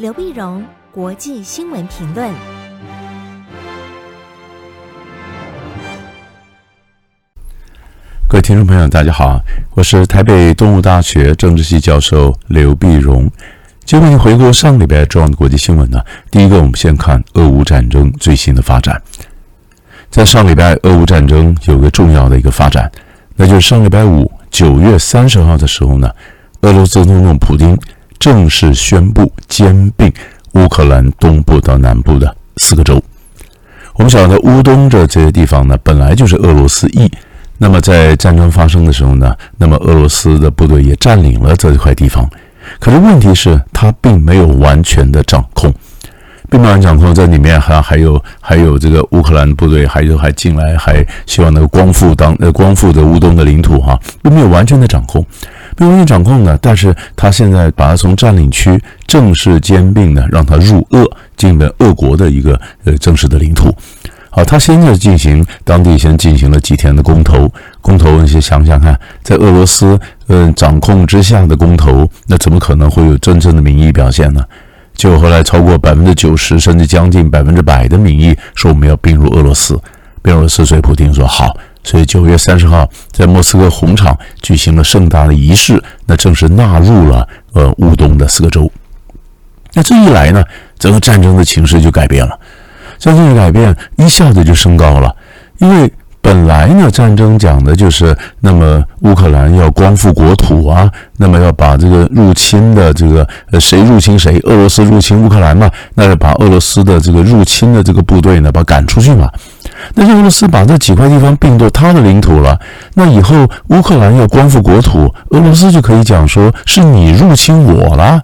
刘碧荣，国际新闻评论。各位听众朋友，大家好，我是台北东吴大学政治系教授刘碧荣。今天回顾上礼拜重要的国际新闻呢，第一个，我们先看俄乌战争最新的发展。在上礼拜，俄乌战争有个重要的一个发展，那就是上礼拜五，九月三十号的时候呢，俄罗斯总统普京正式宣布兼并乌克兰东部到南部的四个州。我们晓得乌东的这些地方呢，本来就是俄罗斯裔。那么在战争发生的时候呢，那么俄罗斯的部队也占领了这一块地方。可是问题是，他并没有完全的掌控，并没有掌控，在里面还还有还有这个乌克兰部队，还有还进来，还希望能够光复当呃光复的乌东的领土哈，并没有完全的掌控，没有完全掌控的。但是他现在把它从占领区正式兼并呢，让他入俄，进了俄国的一个呃正式的领土。好，他现在进行当地先进行了几天的公投，公投你先想想看，在俄罗斯嗯掌控之下的公投，那怎么可能会有真正的民意表现呢？就后来超过百分之九十，甚至将近百分之百的民意说我们要并入俄罗斯，并入俄罗斯，所以普京说好，所以九月三十号在莫斯科红场举行了盛大的仪式，那正式纳入了呃乌东的四个州。那这一来呢，整个战争的情势就改变了。战争的改变一下子就升高了，因为本来呢，战争讲的就是那么乌克兰要光复国土啊，那么要把这个入侵的这个呃谁入侵谁，俄罗斯入侵乌克兰嘛，那就把俄罗斯的这个入侵的这个部队呢，把赶出去嘛。那俄罗斯把这几块地方并作他的领土了，那以后乌克兰要光复国土，俄罗斯就可以讲说是你入侵我了，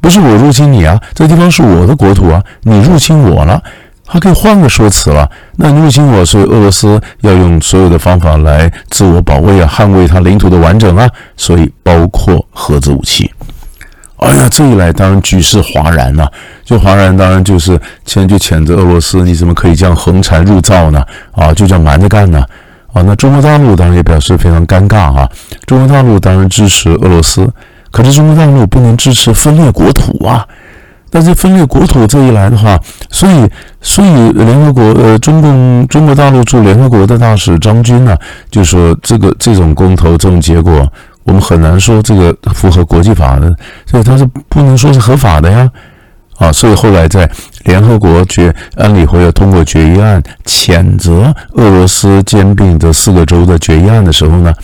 不是我入侵你啊，这地方是我的国土啊，你入侵我了。他可以换个说辞了。那入侵我，所以俄罗斯要用所有的方法来自我保卫啊，捍卫他领土的完整啊。所以包括核子武器。哎呀，这一来当然举世哗然了。就哗然，当然就是先就谴责俄罗斯，你怎么可以这样横财入灶呢？啊，就这样瞒着干呢？啊，那中国大陆当然也表示非常尴尬啊。中国大陆当然支持俄罗斯，可是中国大陆不能支持分裂国土啊。但是分裂国土这一来的话，所以所以联合国呃中共中国大陆驻联合国的大使张军呢、就说这个这种公投这种结果，我们很难说这个符合国际法的，所以他是不能说是合法的呀，啊，所以后来在联合国决安理会要通过决议案谴责俄罗斯兼并这四个州的决议案的时候呢，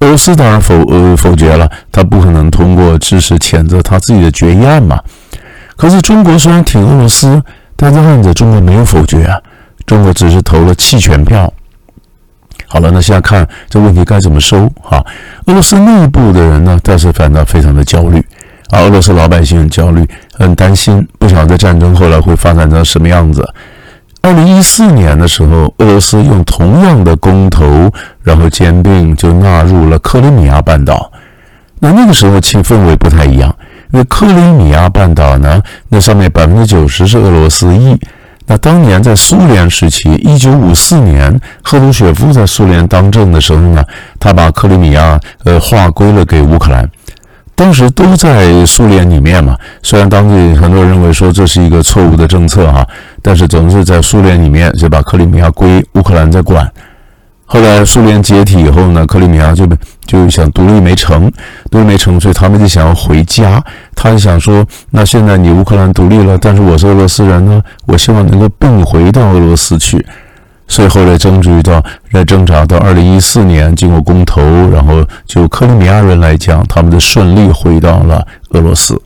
俄罗斯当然否呃否决了，他不可能通过支持谴责他自己的决议案嘛。可是中国虽然挺俄罗斯，但这案子中国没有否决啊，中国只是投了弃权票。好了，那现在看这问题该怎么收哈？俄罗斯内部的人呢，倒是反倒非常的焦虑啊，俄罗斯老百姓很焦虑，很担心，不晓得战争后来会发展成什么样子。二零一四年的时候，俄罗斯用同样的公投，然后兼并就纳入了克里米亚半岛，那那个时候气氛围不太一样。那克里米亚半岛呢？那上面百分之九十是俄罗斯裔。那当年在苏联时期，一九五四年，赫鲁雪夫在苏联当政的时候呢，他把克里米亚呃划归了给乌克兰。当时都在苏联里面嘛，虽然当地很多人认为说这是一个错误的政策哈，但是总是在苏联里面就把克里米亚归乌克兰在管。后来苏联解体以后呢，克里米亚就就想独立没成，独立没成，所以他们就想要回家。他就想说，那现在你乌克兰独立了，但是我是俄罗斯人呢，我希望能够并回到俄罗斯去。所以后来争取到来挣扎到二零一四年，经过公投，然后就克里米亚人来讲，他们就顺利回到了俄罗斯。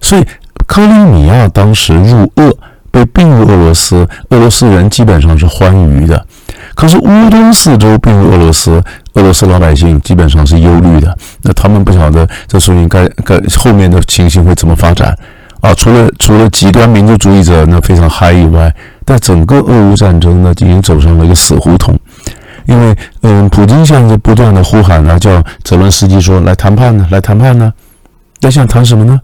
所以克里米亚当时入俄被并入俄罗斯，俄罗斯人基本上是欢愉的。可是乌东四州并入俄罗斯，俄罗斯老百姓基本上是忧虑的。那他们不晓得这说明该该后面的情形会怎么发展啊？除了除了极端民族主义者那非常嗨以外，但整个俄乌战争呢，已经走上了一个死胡同。因为嗯，普京现在不断的呼喊啊，叫泽伦斯基说来谈判呢，来谈判呢。那想谈什么呢？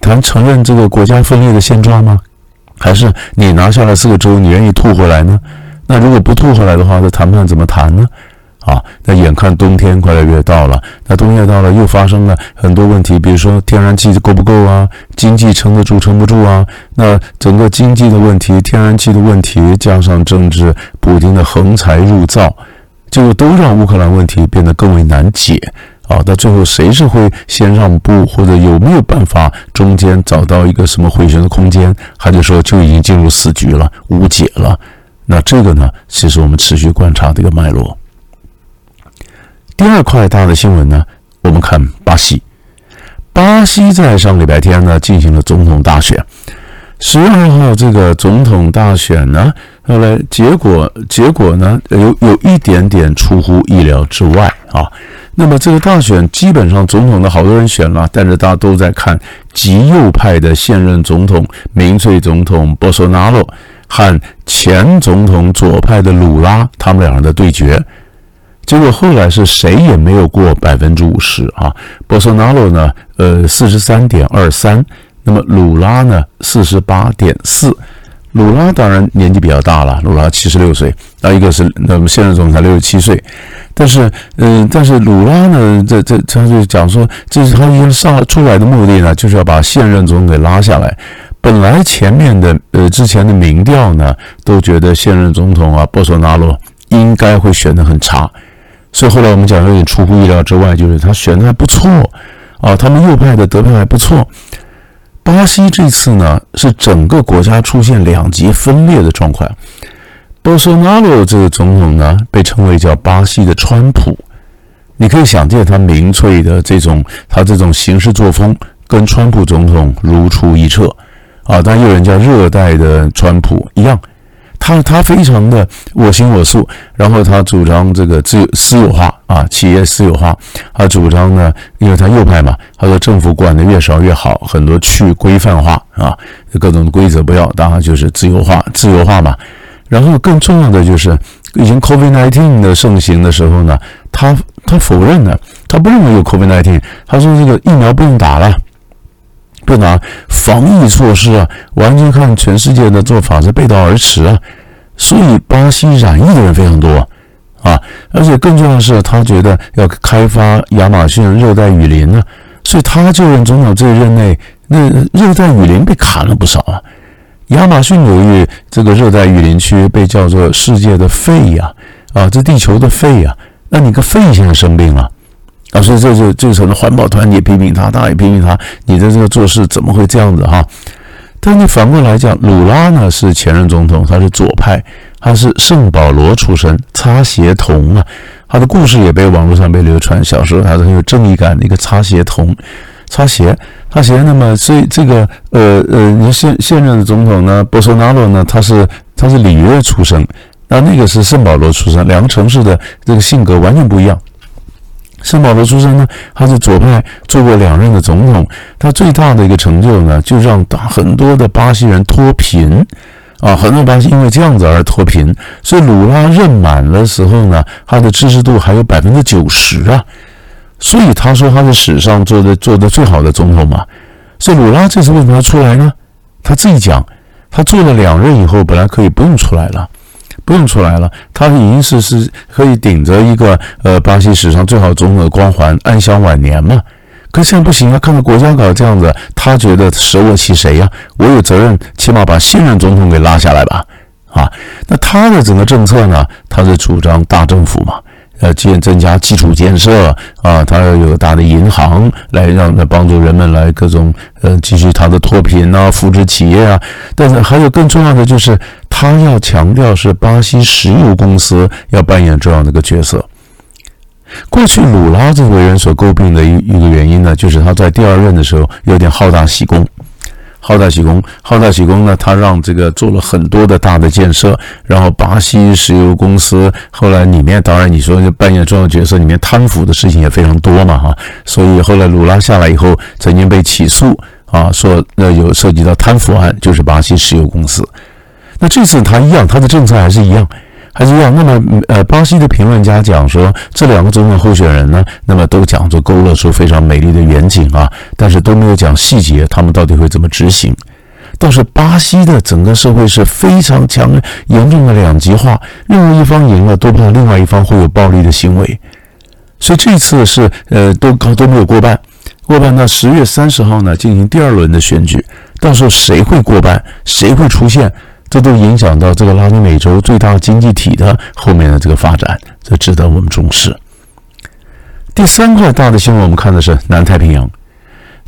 谈承认这个国家分裂的现状吗？还是你拿下了四个州，你愿意吐回来呢？那如果不吐回来的话，这谈判怎么谈呢？啊，那眼看冬天快要越到了，那冬天到了又发生了很多问题，比如说天然气够不够啊，经济撑得住撑不住啊？那整个经济的问题、天然气的问题，加上政治，普丁的横财入灶，结果都让乌克兰问题变得更为难解啊！到最后谁是会先让步，或者有没有办法中间找到一个什么回旋的空间，还是说就已经进入死局了、无解了？那这个呢，其实我们持续观察这个脉络。第二块大的新闻呢，我们看巴西。巴西在上礼拜天呢进行了总统大选，十二号这个总统大选呢，后来结果结果呢有有一点点出乎意料之外啊。那么这个大选基本上总统的好多人选了，但是大家都在看极右派的现任总统民粹总统波索纳罗和前总统左派的鲁拉他们两人的对决。结果后来是谁也没有过百分之五十啊！波索纳罗呢，呃，四十三点二三，那么鲁拉呢，四十八点四。鲁拉当然年纪比较大了，鲁拉七十六岁，那一个是那么现任总统才六十七岁，但是，嗯、但是鲁拉呢，这这他就讲说，这是他已经上出来的目的呢，就是要把现任总统给拉下来。本来前面的呃之前的民调呢，都觉得现任总统啊波索纳罗应该会选得很差。所以后来我们讲有点出乎意料之外，就是他选的还不错啊，他们右派的得票还不错。巴西这次呢是整个国家出现两极分裂的状况。波索纳罗这个总统呢被称为叫巴西的川普，你可以想见他民粹的这种他这种行事作风跟川普总统如出一辙啊，但又有人叫热带的川普一样。他他非常的我行我素，然后他主张这个自私有化啊，企业私有化。他主张呢，因为他右派嘛，他说政府管的越少越好，很多去规范化啊，各种规则不要，当然就是自由化，自由化嘛。然后更重要的就是，已经 COVID-19 的盛行的时候呢，他他否认了，他不认为有 COVID-19，他说这个疫苗不用打了。不拿防疫措施啊，完全看全世界的做法是背道而驰啊，所以巴西染疫的人非常多啊，而且更重要的是，他觉得要开发亚马逊热带雨林呢，所以他就任总统这一任内，那热带雨林被砍了不少啊，亚马逊流域这个热带雨林区被叫做世界的肺呀，啊，这地球的肺呀，那你个肺现在生病了。啊，所以这就就成了环保团体批评他，他也批评他，你的这个做事怎么会这样子哈？但你反过来讲，鲁拉呢是前任总统，他是左派，他是圣保罗出身，擦鞋童啊，他的故事也被网络上被流传。小时候他是很有正义感的一个擦鞋童，擦鞋，擦鞋。那么所以这个呃呃，你现现任的总统呢，波索纳罗呢，他是他是里约出生，那那个是圣保罗出生，两个城市的这个性格完全不一样。圣保罗出身呢，他是左派，做过两任的总统。他最大的一个成就呢，就让大很多的巴西人脱贫啊，很多巴西因为这样子而脱贫。所以鲁拉任满的时候呢，他的支持度还有百分之九十啊。所以他说他是史上做的做的最好的总统嘛。所以鲁拉这次为什么要出来呢？他自己讲，他做了两任以后，本来可以不用出来了。不用出来了，他已经是是可以顶着一个呃巴西史上最好总统的光环，安享晚年嘛。可现在不行啊，看到国家搞这样子，他觉得舍我其谁呀？我有责任，起码把现任总统给拉下来吧。啊，那他的整个政策呢，他是主张大政府嘛。呃，建增加基础建设啊，他要有大的银行来让来帮助人们来各种呃继续他的脱贫啊，扶持企业啊。但是还有更重要的就是，他要强调是巴西石油公司要扮演这样的一个角色。过去鲁拉这个人所诟病的一一个原因呢，就是他在第二任的时候有点好大喜功。好大喜功，好大喜功呢！他让这个做了很多的大的建设，然后巴西石油公司后来里面，当然你说扮演重要角色，里面贪腐的事情也非常多嘛，哈。所以后来鲁拉下来以后，曾经被起诉啊，说那有涉及到贪腐案，就是巴西石油公司。那这次他一样，他的政策还是一样。还是一样。那么，呃，巴西的评论家讲说，这两个总统候选人呢，那么都讲着勾勒出非常美丽的远景啊，但是都没有讲细节，他们到底会怎么执行？倒是巴西的整个社会是非常强严重的两极化，任何一方赢了都怕另外一方会有暴力的行为，所以这次是呃都高都没有过半，过半到十月三十号呢进行第二轮的选举，到时候谁会过半，谁会出现，这都影响到这个拉丁美洲最大经济体的后面的这个发展，这值得我们重视。第三块大的新闻，我们看的是南太平洋。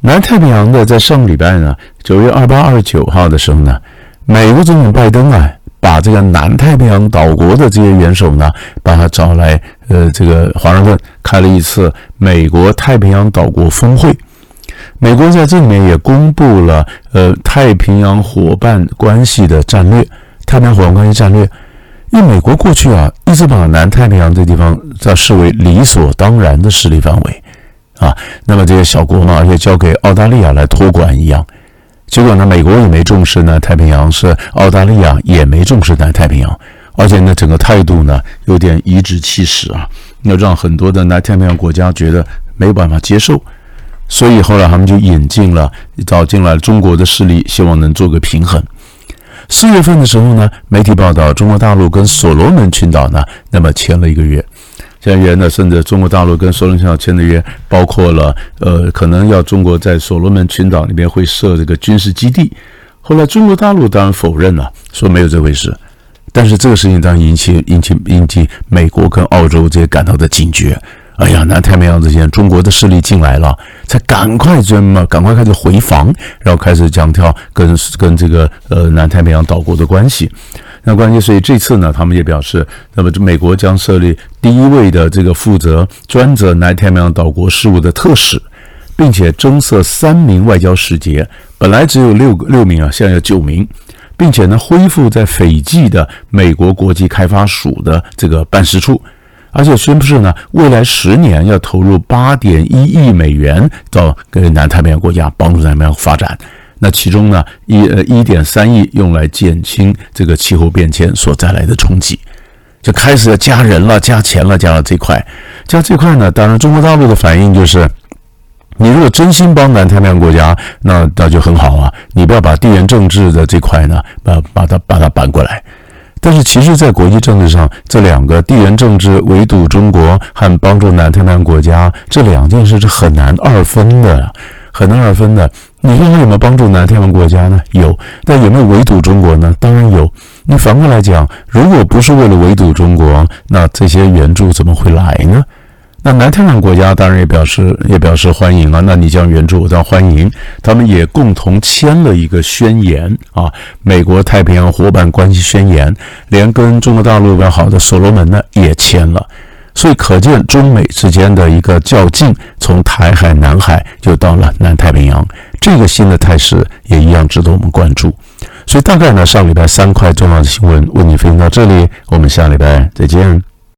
南太平洋的在上个礼拜呢，九月二八、二十九号的时候呢，美国总统拜登啊，把这个南太平洋岛国的这些元首呢，把他找来，呃，这个华盛顿开了一次美国太平洋岛国峰会。美国在这里面也公布了，呃，太平洋伙伴关系的战略，太平洋伙伴关系战略。因为美国过去啊，一直把南太平洋这地方在视为理所当然的势力范围，啊，那么这些小国嘛，也交给澳大利亚来托管一样。结果呢，美国也没重视南太平洋，是澳大利亚也没重视南太平洋，而且呢，整个态度呢有点颐指气使啊，要让很多的南太平洋国家觉得没有办法接受，所以后来他们就引进了，找进来中国的势力，希望能做个平衡。四月份的时候呢，媒体报道，中国大陆跟所罗门群岛呢，那么签了一个约。签约呢，甚至中国大陆跟所罗门群岛签的约，包括了呃，可能要中国在所罗门群岛里面会设这个军事基地。后来中国大陆当然否认了，说没有这回事。但是这个事情当然引起引起引起美国跟澳洲这些感到的警觉。哎呀，南太平洋这些中国的势力进来了，才赶快这么赶快开始回防，然后开始讲跳跟跟这个呃南太平洋岛国的关系。那关系，所以这次呢，他们也表示，那么这美国将设立第一位的这个负责专责南太平洋岛国事务的特使，并且增设三名外交使节，本来只有六个六名啊，现在有九名，并且呢恢复在斐济的美国国际开发署的这个办事处。而且宣布是呢，未来十年要投入八点一亿美元到跟南太平洋国家帮助他们发展。那其中呢，一呃一点三亿用来减轻这个气候变迁所带来的冲击，就开始要加人了，加钱了，加了这块。加这块呢，当然中国大陆的反应就是，你如果真心帮南太平洋国家，那那就很好啊，你不要把地缘政治的这块呢，把把它把它搬过来。但是，其实，在国际政治上，这两个地缘政治围堵中国和帮助南太平洋国家这两件事是很难二分的，很难二分的。你看看有没有帮助南太平洋国家呢？有。但有没有围堵中国呢？当然有。你反过来讲，如果不是为了围堵中国，那这些援助怎么会来呢？那南太平洋国家当然也表示也表示欢迎啊，那你将援助我当欢迎，他们也共同签了一个宣言啊，美国太平洋伙伴关系宣言，连跟中国大陆要好的所罗门呢也签了，所以可见中美之间的一个较劲，从台海、南海就到了南太平洋，这个新的态势也一样值得我们关注。所以大概呢，上礼拜三块重要的新闻为你分享到这里，我们下礼拜再见。